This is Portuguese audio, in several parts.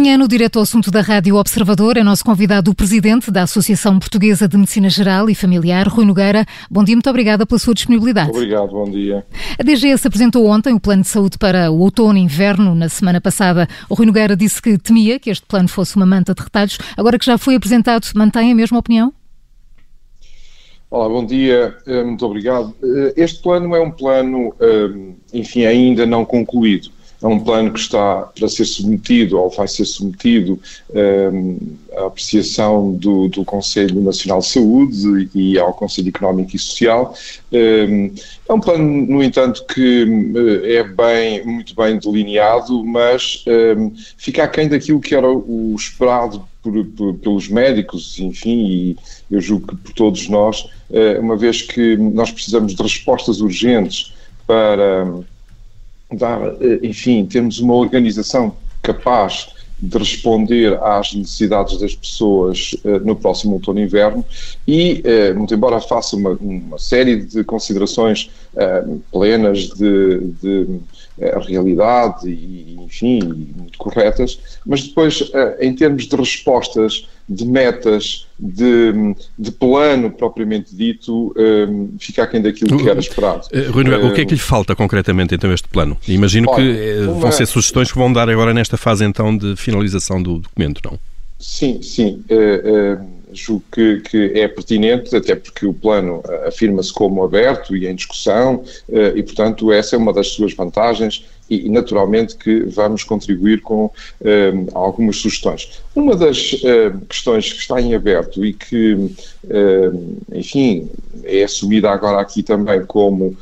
Manhã, no Direto ao Assunto da Rádio Observador, é nosso convidado o presidente da Associação Portuguesa de Medicina Geral e Familiar, Rui Nogueira. Bom dia, muito obrigada pela sua disponibilidade. Obrigado, bom dia. A DGS apresentou ontem o plano de saúde para o outono e inverno. Na semana passada, o Rui Nogueira disse que temia que este plano fosse uma manta de retalhos. Agora que já foi apresentado, mantém a mesma opinião? Olá, bom dia, eh, muito obrigado. Eh, este plano é um plano, eh, enfim, ainda não concluído é um plano que está para ser submetido ou vai ser submetido um, à apreciação do, do, Conselho Nacional de Saúde e ao Conselho Económico e Social. Um, é um plano, no entanto, que eh, é bem, muito bem delineado, mas um, fica aquém daquilo que era o esperado por, por, pelos médicos, enfim, e eu julgo que por todos nós, eh, uma vez que nós precisamos de respostas urgentes para dar, eh, enfim, termos uma organização capaz de responder às necessidades das pessoas uh, no próximo outono e inverno. E, uh, muito embora faça uma, uma série de considerações uh, plenas de, de realidade e, enfim, muito corretas, mas depois, em termos de respostas de metas, de, de, plano propriamente dito, um, fica aquém daquilo que era esperado. Uh, Rui, uh, o que é que lhe falta concretamente então este plano? Imagino olha, que eh, uma... vão ser sugestões que vão dar agora nesta fase então de finalização do documento, não? Sim, sim. Uh, julgo que, que, é pertinente, até porque o plano afirma-se como aberto e em discussão, e portanto essa é uma das suas vantagens e, naturalmente, que vamos contribuir com eh, algumas sugestões. Uma das eh, questões que está em aberto e que, eh, enfim, é assumida agora aqui também como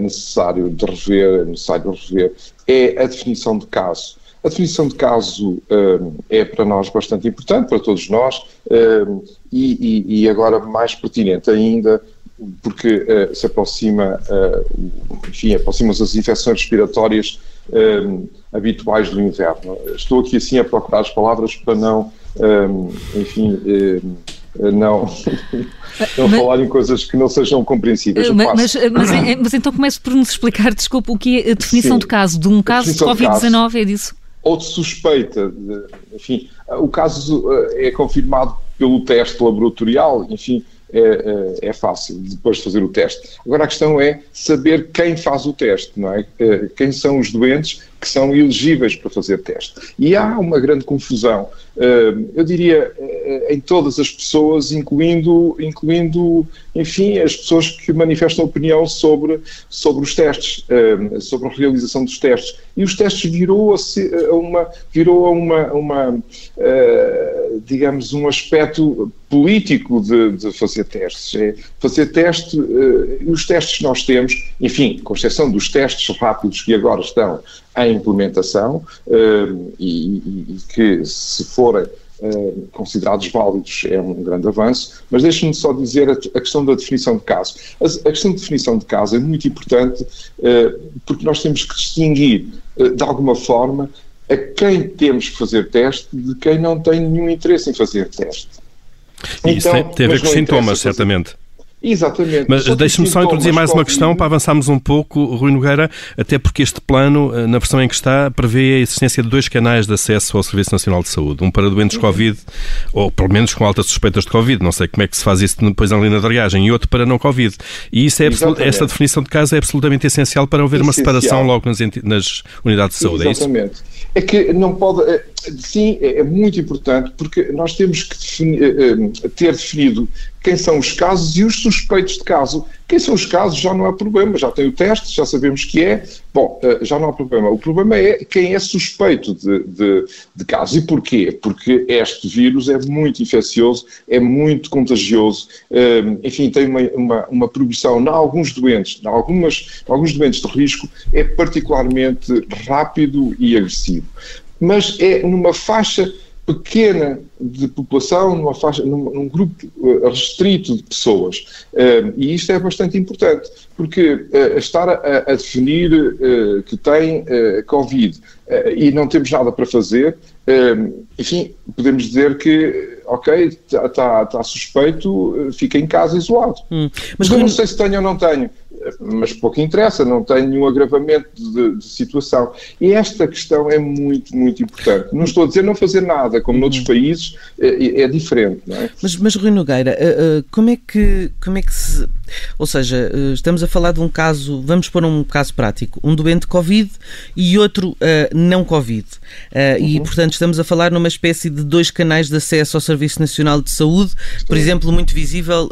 necessário de rever, necessário rever, é a definição de caso. A definição de caso é para nós bastante importante, para todos nós, e, e, e agora mais pertinente ainda porque uh, se aproxima, uh, enfim, aproximam-se as infecções respiratórias uh, habituais do inverno. Estou aqui assim a procurar as palavras para não, enfim, não, não mas, falar em coisas que não sejam compreensíveis. Mas, mas, mas, mas, então comece por nos explicar, desculpa, o que é a definição Sim, de caso, de um caso de Covid-19, é disso? Ou de suspeita, de, enfim, o caso é confirmado pelo teste laboratorial, enfim, é, é, é, fácil depois de fazer o teste. Agora a questão é saber quem faz o teste, não é? é? Quem são os doentes que são elegíveis para fazer teste. E há uma grande confusão, eh, eu diria, eh, em todas as pessoas, incluindo, incluindo, enfim, as pessoas que manifestam opinião sobre, sobre os testes, eh, sobre a realização dos testes. E os testes virou a, uma, virou uma, uma digamos, um aspecto político de, de fazer testes. É fazer teste, e os testes que nós temos, enfim, com exceção dos testes rápidos que agora estão em implementação uh, e, e, que, se forem uh, considerados válidos, é um grande avanço. Mas deixe-me só dizer a, a, questão da definição de caso. A, a, questão de definição de caso é muito importante uh, porque nós temos que distinguir, de alguma forma, a quem temos que fazer teste de quem não tem nenhum interesse em fazer teste. E então, isso tem, tem a ver com sintomas, certamente. Exatamente. Mas deixe-me só introduzir mais uma questão para avançarmos um pouco, Rui Nogueira, até porque este plano, eh, na versão em que está, prevê a existência de dois canais de acesso ao Serviço Nacional de Saúde. Um para doentes Covid, ou pelo menos com altas suspeitas de Covid, não sei como é que se faz isso depois na linha de triagem, e outro para não Covid. E isso é esta definição de caso é absolutamente essencial para haver essencial. uma separação logo nas, nas unidades de saúde, Exatamente. é isso? É que não pode... Eh, sim, é, é muito importante, porque nós temos que definir, eh, ter definido quem são os casos e os suspeitos de caso. Quem são os casos já não há problema, já tem o teste, já sabemos que é, bom, eh, já não há problema. O problema é quem é suspeito de, de, de caso. E porquê? Porque este vírus é muito infeccioso, é muito contagioso, eh, enfim, tem uma, uma, uma progressão, em alguns doentes, em algumas, em alguns doentes de risco, é particularmente rápido e agressivo. Mas é numa faixa pequena de população, numa faixa, num, num grupo uh, restrito de pessoas. Uh, e isto é bastante importante, porque uh, estar a, a definir que tem Covid e não temos nada para fazer, enfim, podemos dizer que, ok, está tá, tá suspeito, fica em casa isolado. Hum. Mas eu não sei se tenho ou não tenho. Mas pouco interessa, não tem nenhum agravamento de, de, situação. E esta questão é muito, muito importante. Não estou a dizer não fazer nada, como noutros uhum. países é, é diferente, não é? Mas, mas Rui Nogueira, como é que, como é que se... Ou seja, estamos a falar de um caso, vamos pôr um caso prático, um doente Covid e outro não Covid. Uhum. E, portanto, estamos a falar numa espécie de dois canais de acesso ao Serviço Nacional de Saúde, por exemplo, muito visível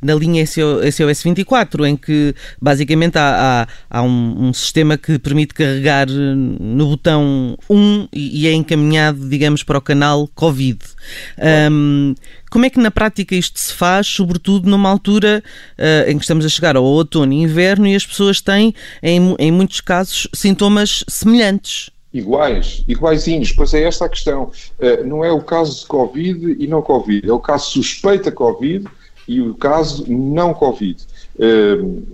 na linha SOS 24, em que basicamente há, há, há um, um, sistema que permite carregar no botão 1 e, e, é encaminhado, digamos, para o canal Covid. Um, como é que na prática isto se faz, sobretudo numa altura uh, em que estamos a chegar ao outono e inverno e as pessoas têm, em, em muitos casos, sintomas semelhantes? Iguais, iguaizinhos. Pois é esta a questão. Uh, não é o caso de Covid e não Covid, é o caso suspeita Covid e o caso não Covid,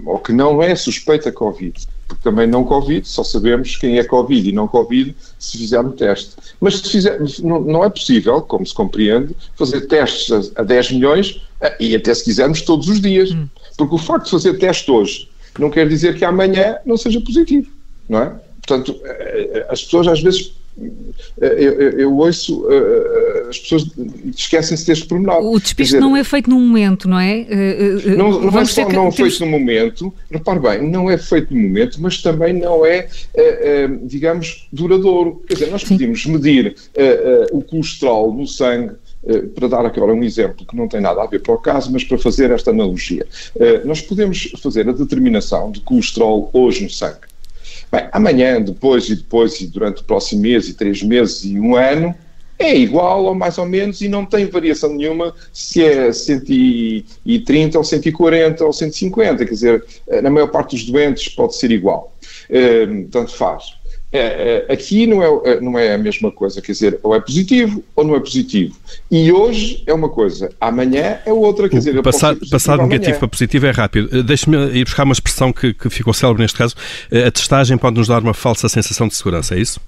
ou que não é suspeita Covid, porque também não Covid, só sabemos quem é Covid e não Covid se fizer um teste. Mas se fizer, não, não é possível, como se compreende, fazer testes a, a 10 milhões uh, e até se quisermos todos os dias, hum. porque o facto de fazer teste hoje não quer dizer que amanhã não seja positivo, não é? Portanto, eh, as pessoas às vezes eu, eu, eu ouço uh, as pessoas esquecem-se deste pormenor. O despiste dizer, não é feito num momento, não é? Uh, não, não é só que, não é feito no momento, repare bem, não é feito no momento, mas também não é, uh, digamos, duradouro. Quer dizer, nós Sim. podemos medir o colesterol no sangue para dar agora um exemplo que não tem nada a ver para o caso, mas para fazer esta analogia. Nós podemos fazer a determinação de colesterol hoje no sangue. Bem, amanhã, depois e depois e durante o próximo mês e três meses e um ano é igual ou mais ou menos e não tem variação nenhuma se é 130 ou 140 ou 150, quer dizer, na maior parte dos doentes pode ser igual, um, tanto faz. É, é, aqui não é, é, não é a mesma coisa, quer dizer, ou é positivo ou não é positivo. E hoje é uma coisa, amanhã é outra, quer dizer... Passar, passar negativo para positivo é rápido. Eh, deixe-me ir buscar uma expressão que, que ficou célebre neste caso. Eh, a testagem pode nos dar uma falsa sensação de segurança, é isso?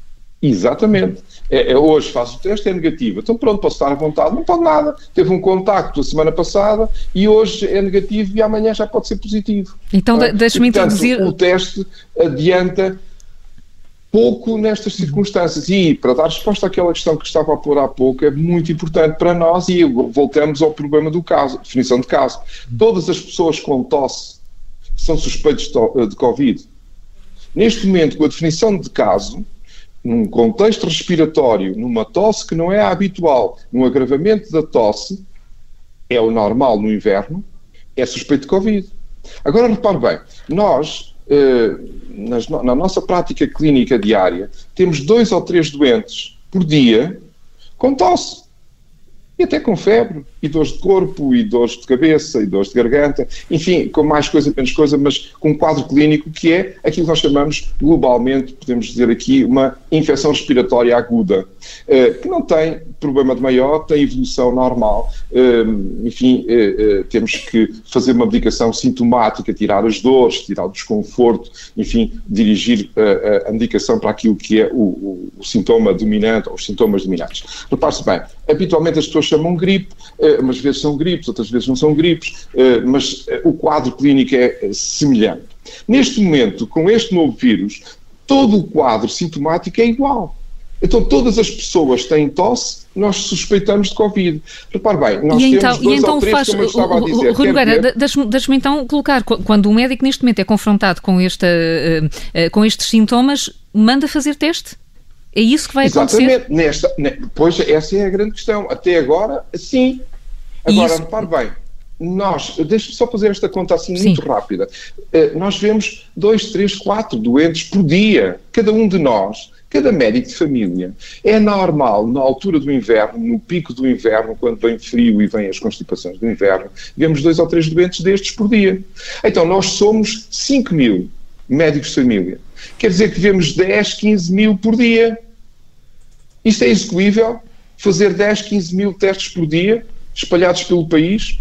Exatamente. É, é, hoje faço o teste, é negativo. Então pronto, posso estar à vontade. Não pode nada. Teve um contacto a semana passada e hoje é negativo e amanhã já pode ser positivo. Então é? deixe-me introduzir... O teste adianta pouco nestas circunstâncias. E para dar resposta àquela questão que estava a pôr há pouco, é muito importante para nós e voltamos ao problema do caso, definição de caso. Todas as pessoas com tosse são suspeitos de Covid. Neste momento, com a definição de caso, num contexto respiratório, numa tosse que não é habitual, num agravamento da tosse, é o normal no inverno, é suspeito de Covid. Agora, repare bem, nós eh, nas, na nossa prática clínica diária, temos dois ou três doentes por dia com tosse. E até com febre, e dores de corpo, e dores de cabeça, e dores de garganta, enfim, com mais coisa, menos coisa, mas com um quadro clínico que é aquilo que nós chamamos globalmente, podemos dizer aqui, uma infecção respiratória aguda, eh, que não tem problema de maior, tem evolução normal, eh, enfim, eh, temos que fazer uma medicação sintomática, tirar as dores, tirar o desconforto, enfim, dirigir a medicação para aquilo que é o, o, o sintoma dominante, ou os sintomas dominantes. Repare-se bem, habitualmente as pessoas chamam gripe, umas vezes são gripes, outras vezes não são gripes, eh, mas eh, o quadro clínico é semelhante. Neste momento, com este novo vírus, todo o quadro sintomático é igual. Então, todas as pessoas têm tosse, nós suspeitamos de Covid. Repare bem, nós e então, temos dois então ou três, faz, como eu estava a dizer. Rui Nogueira, deixe-me então colocar, quando o médico neste momento é confrontado com, esta, com estes sintomas, manda fazer teste? É isso que vai Exatamente. acontecer? Nesta, pois essa é a grande questão. Até agora, sim. Agora, isso... repare bem, nós, deixe-me só fazer esta conta assim sim. muito rápida. Uh, nós vemos dois, três, quatro doentes por dia, cada um de nós, cada médico de família. É normal, na altura do inverno, no pico do inverno, quando vem frio e vem as constipações do inverno, vemos dois ou três doentes destes por dia. Então, nós somos 5 mil médicos de família. Quer dizer que vemos 10, 15 mil por dia. Isto é execuível? Fazer 10, 15 mil testes por dia, espalhados pelo país?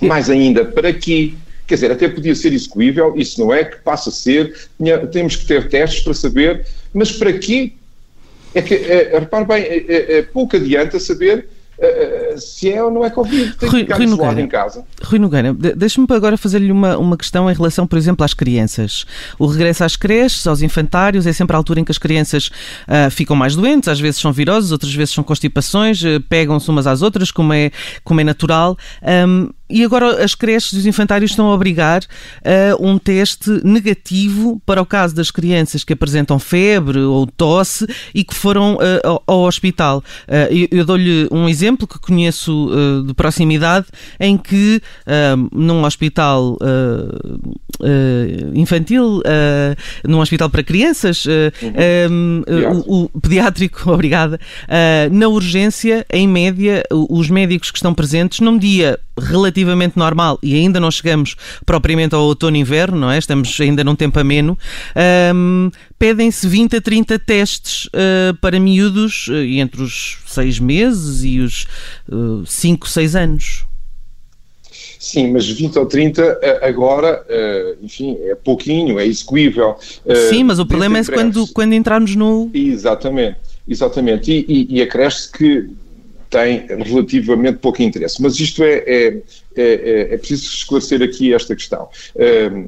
Mais ainda, para quê? Quer dizer, até podia ser execuível, isso não é que passa a ser, temos que ter testes para saber, mas para quê? É que, é, repare bem, é, é, pouco adianta saber é, se é ou não é Covid, tem Rui, que ficar Rui Nogueira, em casa. Rui Nogueira, deixe-me agora fazer-lhe uma, uma questão em relação, por exemplo, às crianças. O regresso às creches, aos infantários, é sempre a altura em que as crianças uh, ficam mais doentes, às vezes são viroses, outras vezes são constipações, uh, pegam-se umas às outras, como é, como é natural. Um, e agora as creches e os infantários estão a obrigar a um teste negativo para o caso das crianças que apresentam febre ou tosse e que foram uh, ao, ao, hospital. Uh, eu, eu dou-lhe um exemplo que conheço uh, de proximidade em que num hospital infantil, num hospital para crianças, uhum. o, o, pediátrico, obrigada, na urgência, em média, os médicos que estão presentes num dia relativamente normal e ainda não chegamos propriamente ao outono-inverno, não é? Estamos ainda num tempo ameno. Um, Pedem-se 20 a 30 testes uh, para miúdos uh, entre os 6 meses e os uh, 5, 6 anos. Sim, mas 20 ou 30 eh, agora, enfim, é pouquinho, é execuível. Sim, mas o problema é quando, quando entrarmos no. Exatamente, exatamente. E, e, e acresce que tem relativamente pouco interesse. Mas isto é, é, é, é, é preciso esclarecer aqui esta questão. Uh,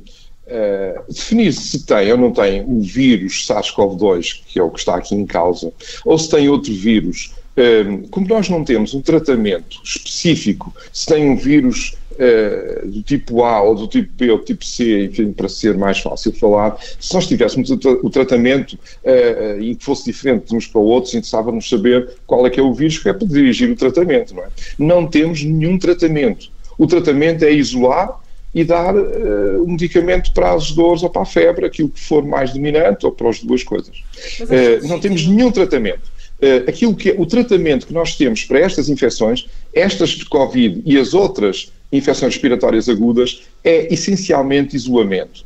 uh, definir se tem ou não tem o vírus SARS-CoV-2, que é o que está aqui em causa, ou se tem outro vírus. Uh, como nós não temos um tratamento específico, se tem um vírus uh, do tipo A ou do tipo B ou do tipo C, enfim, para ser mais fácil falar, se nós tivéssemos o, tra o tratamento uh, e que fosse diferente de uns para outros, interessava-nos saber qual é que é o vírus que é para dirigir o tratamento, não é? Não temos nenhum tratamento. O tratamento é isolar e dar uh, um medicamento para as dores ou para a febre, aquilo que for mais dominante, ou para as duas coisas. Uh, não temos nenhum tratamento. Uh, aquilo que é, o tratamento que nós temos para estas infecções, estas de Covid e as outras infecções respiratórias agudas é essencialmente isolamento.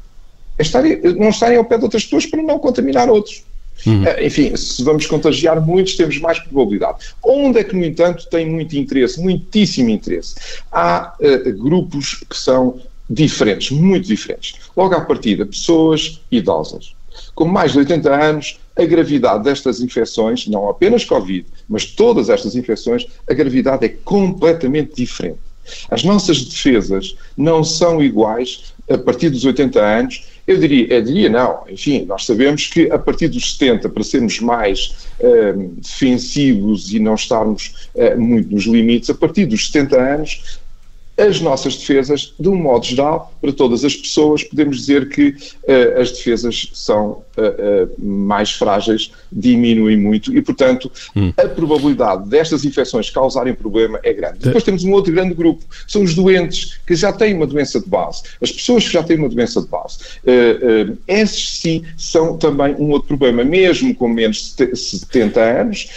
É estarem, não estarem ao pé de outras pessoas para não contaminar outros. Uhum. Uh, enfim, se vamos contagiar muitos, temos mais probabilidade. Onde é que, no entanto, tem muito interesse, muitíssimo interesse? Há uh, grupos que são diferentes, muito diferentes. Logo à partida, pessoas idosas. Com mais de 80 anos, a gravidade destas infecções, não apenas Covid, mas todas estas infecções, a gravidade é completamente diferente. As nossas defesas não são iguais a partir dos 80 anos. Eu diria, eu diria não, enfim, nós sabemos que a partir dos 70, para sermos mais uh, defensivos e não estarmos uh, muito nos limites, a partir dos 70 anos as nossas defesas, de um modo geral, para todas as pessoas, podemos dizer que uh, as defesas são mais frágeis, diminuem muito e, portanto, hum. a probabilidade destas infecções causarem problema é grande. Depois temos um outro grande grupo, são os doentes que já têm uma doença de base. As pessoas que já têm uma doença de base. esses sim são também um outro problema. Mesmo com menos de 70 anos,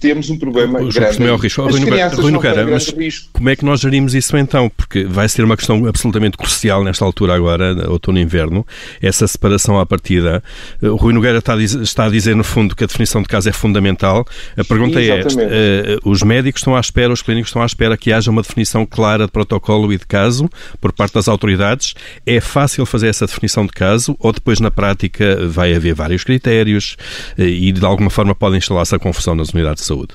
temos um problema o grande. O risco. As crianças Rui Nogueira, mas risco. como é que nós gerimos isso então, porque vai ser uma questão absolutamente crucial nesta altura agora, outono e inverno, essa separação à partida. O Rui Nogueira está a, dizer, está a dizer, no fundo, que a definição de caso é fundamental. A pergunta é. Uh, os médicos estão à espera, os clínicos estão à espera que haja uma definição clara de protocolo e de caso por parte das autoridades. É fácil fazer essa definição de caso ou depois, na prática, vai haver vários critérios uh, e, de alguma forma, pode instalar-se a confusão nas unidades de saúde?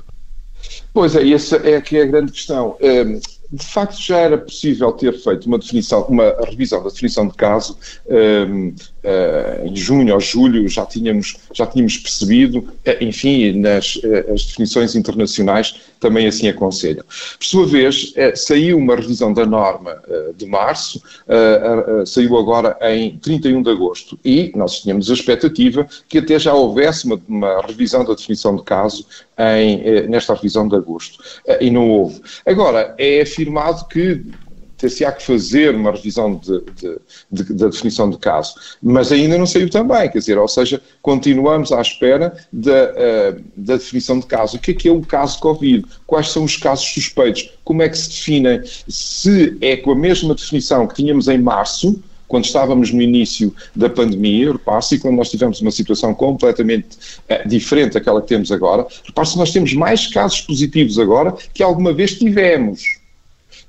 Pois é, essa é aqui a grande questão. Uh, de facto já era possível ter feito uma definição, uma revisão da definição de caso um, uh, eh, em junho ou julho, já tínhamos, já tínhamos percebido, uh, enfim, nas uh, as definições internacionais também assim aconselham. Por sua vez, saiu uma revisão da norma de março, saiu agora em 31 de agosto, e nós tínhamos a expectativa que até já houvesse uma, uma revisão da definição de caso em, nesta revisão de agosto, e não houve. Agora, é afirmado que ter-se-á que fazer uma revisão de, de, de, da definição de caso, mas ainda não saiu também, quer dizer, ou seja, continuamos à espera da, uh, da definição de caso. O que é que é o caso Covid? Quais são os casos suspeitos? Como é que se definem? Se é com a mesma definição que tínhamos em março, quando estávamos no início da pandemia, repare-se, e quando nós tivemos uma situação completamente uh, diferente daquela que temos agora, repare-se, nós temos mais casos positivos agora que alguma vez tivemos.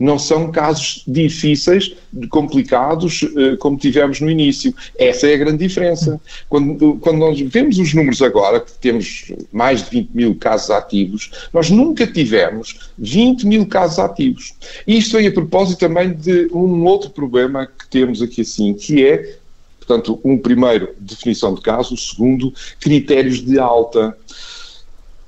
Não são casos difíceis, complicados, uh, como tivemos no início. Essa é a grande diferença. Quando, quando nós vemos os números agora, que temos mais de 20 mil casos ativos, nós nunca tivemos 20 mil casos ativos. Isto vem a propósito também de um outro problema que temos aqui assim, que é Portanto, um primeiro, definição de caso, o segundo, critérios de alta.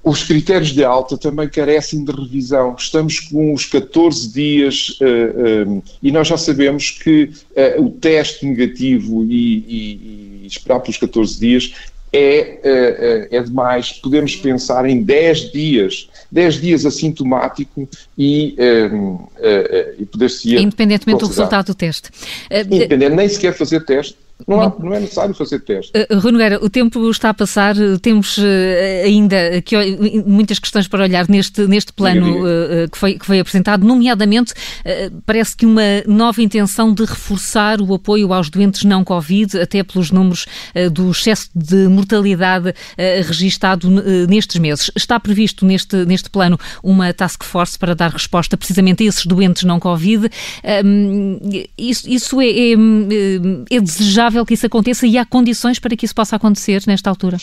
Os critérios de alta também carecem de revisão. Estamos com os 14 dias uh, eh, um, eh, e nós já sabemos que uh, o teste negativo e, e, e, esperar pelos 14 dias é, uh, é demais. Podemos pensar em 10 dias, 10 dias assintomático e, e poder-se. Independentemente do resultado do teste. Independente, nem sequer fazer teste não, há, não, é necessário fazer teste. Uh, Rui Nogueira, o tempo está a passar, temos uh, ainda aqui, muitas questões para olhar neste, neste plano uh, que, foi, que foi apresentado, nomeadamente parece que uma nova intenção de reforçar o apoio aos doentes não Covid, até pelos números do excesso de mortalidade registado nestes meses. Está previsto neste, neste plano uma task force para dar resposta precisamente a esses doentes não Covid. isso, isso é, é, é desejável inevitável que isso aconteça e há condições para que isso possa acontecer nesta altura?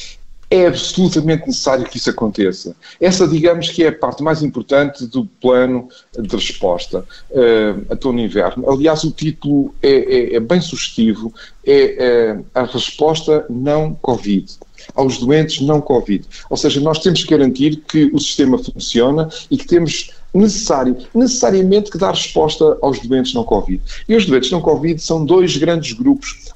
É absolutamente necessário que isso aconteça. Essa, digamos, que é a parte mais importante do plano de resposta uh, a todo inverno. Aliás, o título é, é, é bem sugestivo, é, é a resposta não Covid aos doentes não Covid. Ou seja, nós temos que garantir que o sistema funciona e que temos necessário, necessariamente que dar resposta aos doentes não Covid. E os doentes não Covid são dois grandes grupos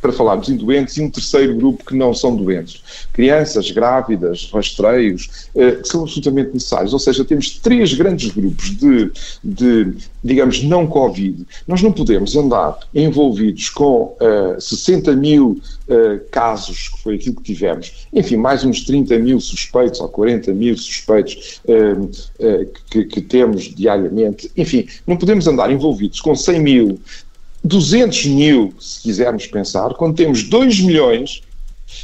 para falarmos em doentes, e um terceiro grupo que não são doentes. Crianças, grávidas, rastreios, eh, que são absolutamente necessários. Ou seja, temos três grandes grupos de, de digamos, não Covid. Nós não podemos andar envolvidos com uh, 60 mil uh, casos, que foi aquilo que tivemos, enfim, mais uns 30 mil suspeitos ou 40 mil suspeitos uh, que, que, temos diariamente. Enfim, não podemos andar envolvidos com 100 mil 200 mil, se quisermos pensar, quando temos 2 milhões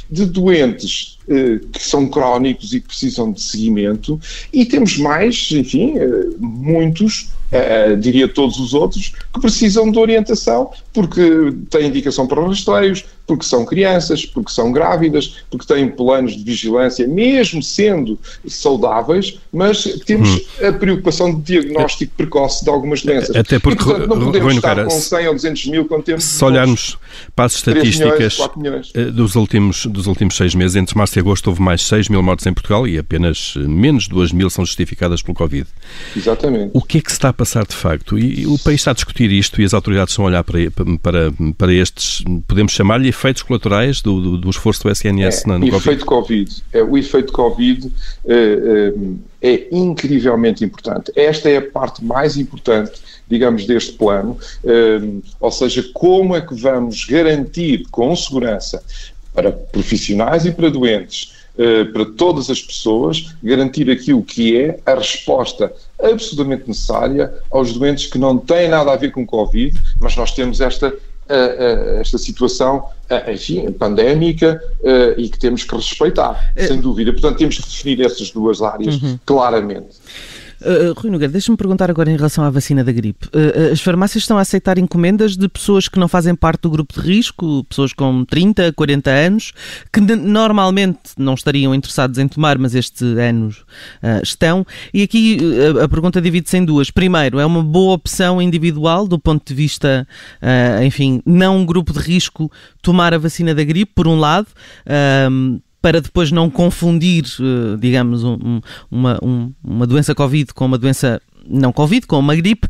de doentes eh, que são crónicos e que precisam de seguimento, e temos mais, enfim, eh, muitos uh, diria todos os outros, que precisam de orientação porque têm indicação para rastreios, porque são crianças, porque são grávidas, porque têm planos de vigilância, mesmo sendo saudáveis, mas temos hum. a preocupação de diagnóstico precoce de algumas doenças. Até porque, e, portanto, não podemos Rui estar com 100 ou 200 mil quando temos... Se olharmos para as estatísticas milhões, milhões. dos, últimos, dos últimos seis meses, entre março e agosto houve mais 6 mil mortes em Portugal e apenas menos 2 mil são justificadas pelo Covid. Exatamente. O que é que se está a passar de facto? E o país está a discutir isto e as autoridades estão a olhar para, para, para estes, podemos chamar-lhe efeitos colaterais do, do, do, esforço do SNS é, na, no efeito COVID. É, o efeito Covid é, é incrivelmente importante. Esta é a parte mais importante digamos, deste plano, ou seja, como é que vamos garantir com segurança para profissionais e para doentes eh, para todas as pessoas, garantir aquilo que é a resposta absolutamente necessária aos doentes que não têm nada a ver com Covid, mas nós temos esta eh, eh, esta situação, enfim, pandémica e que temos que respeitar, sem dúvida. Portanto, temos que definir essas duas áreas uhum. claramente. Uh, Rui Nogueira, deixa-me perguntar agora em relação à vacina da gripe. Uh, as farmácias estão a aceitar encomendas de pessoas que não fazem parte do grupo de risco, pessoas com 30, 40 anos, que normalmente não estariam interessados em tomar, mas estes anos uh, estão. E aqui a pergunta divide-se em duas. Primeiro, é uma boa opção individual do ponto de vista, enfim, não um grupo de risco tomar a vacina da gripe, por um lado para depois não confundir, eh, digamos, um, uma, um, uma doença Covid com uma doença não Covid, com uma gripe,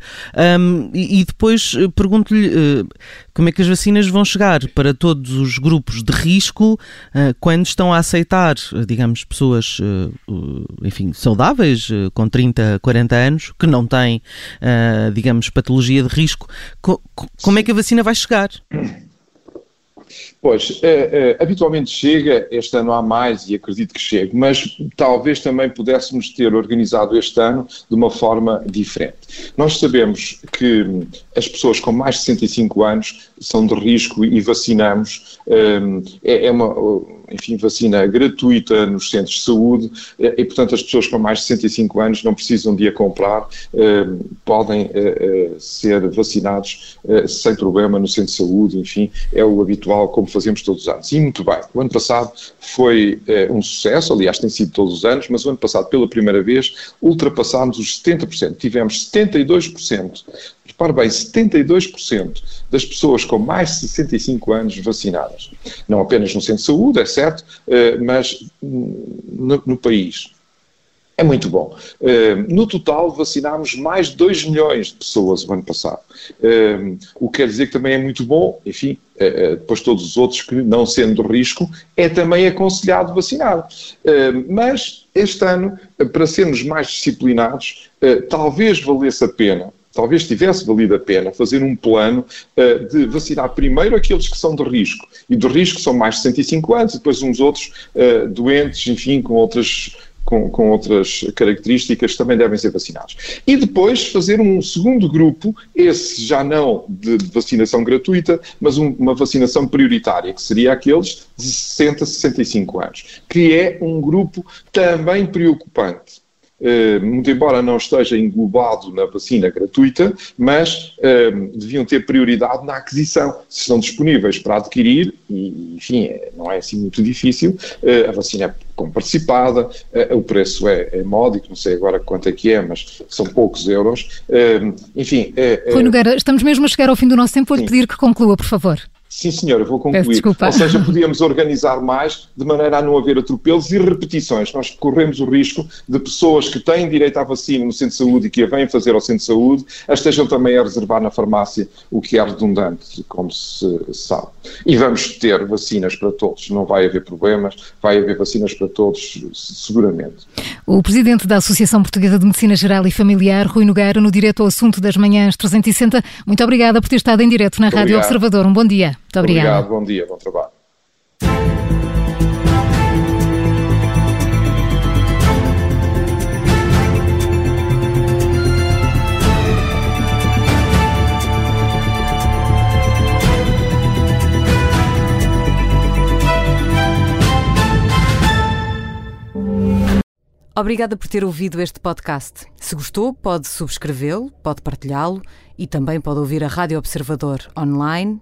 um, e, e, depois eh, pergunto-lhe uh, como é que as vacinas vão chegar para todos os grupos de risco uh, quando estão a aceitar, digamos, pessoas, uh, enfim, saudáveis, com 30, 40 anos, que não têm, digamos, patologia de risco. Co como é que a vacina vai chegar? Pois, é, é, habitualmente chega, este ano há mais e acredito que chegue, mas talvez também pudéssemos ter organizado este ano de uma forma diferente. Nós sabemos que as pessoas com mais de 65 anos são de risco e vacinamos. É, é uma enfim, vacina gratuita nos centros de saúde e, portanto, as pessoas com mais de 65 anos não precisam de a comprar, podem ser vacinados sem problema no centro de saúde, enfim, é o habitual como fazemos todos os anos. E muito bem, o ano passado foi um sucesso, aliás, tem sido todos os anos, mas o ano passado, pela primeira vez, ultrapassámos os 70%. Tivemos 72%, repare bem, 72% das pessoas com mais de 65 anos vacinadas. Não apenas no centro de saúde, é certo, eh, mas no, no país. É muito bom. Uh, no total, vacinámos mais de 2 milhões de pessoas o ano passado. Uh, o que quer dizer que também é muito bom, enfim, depois todos os outros que, não sendo risco, é também aconselhado vacinar. mas, este ano, para sermos mais disciplinados, talvez valesse a pena talvez tivesse valido a pena fazer um plano uh, de vacinar primeiro aqueles que são de risco, e de risco são mais de 65 anos, e depois uns outros uh, doentes, enfim, com outras com, com, outras características também devem ser vacinados. E depois fazer um segundo grupo, esse já não de, de vacinação gratuita, mas um, uma vacinação prioritária, que seria aqueles de 60 a 65 anos, que é um grupo também preocupante muito embora não esteja englobado na vacina gratuita, mas eh, deviam ter prioridade na aquisição. Se estão disponíveis para adquirir, e enfim, é, não é assim muito difícil, eh, a vacina é comparticipada, o preço é, é módico, não sei agora quanto é que é, mas são poucos euros. enfim. É, Rui Nogueira, estamos mesmo a chegar ao fim do nosso tempo, vou-lhe pedir que conclua, por favor. Sim, senhora, vou concluir. Ou seja, podíamos organizar mais de maneira a não haver atropelos e repetições. Nós corremos o risco de pessoas que têm direito à vacina no centro de saúde e que a vêm fazer ao centro de saúde, as estejam também a reservar na farmácia, o que é redundante, como se sabe. E vamos ter vacinas para todos, não vai haver problemas, vai haver vacinas para todos, seguramente. O presidente da Associação Portuguesa de Medicina Geral e Familiar, Rui Nogueira, no direto ao assunto das manhãs 360, muito obrigada por ter estado em direto na Rádio Observador. Um bom dia. Muito obrigada. Obrigado, bom dia, bom trabalho. Obrigada por ter ouvido este podcast. Se gostou, pode subscrevê-lo, pode partilhá-lo e também pode ouvir a Rádio Observador online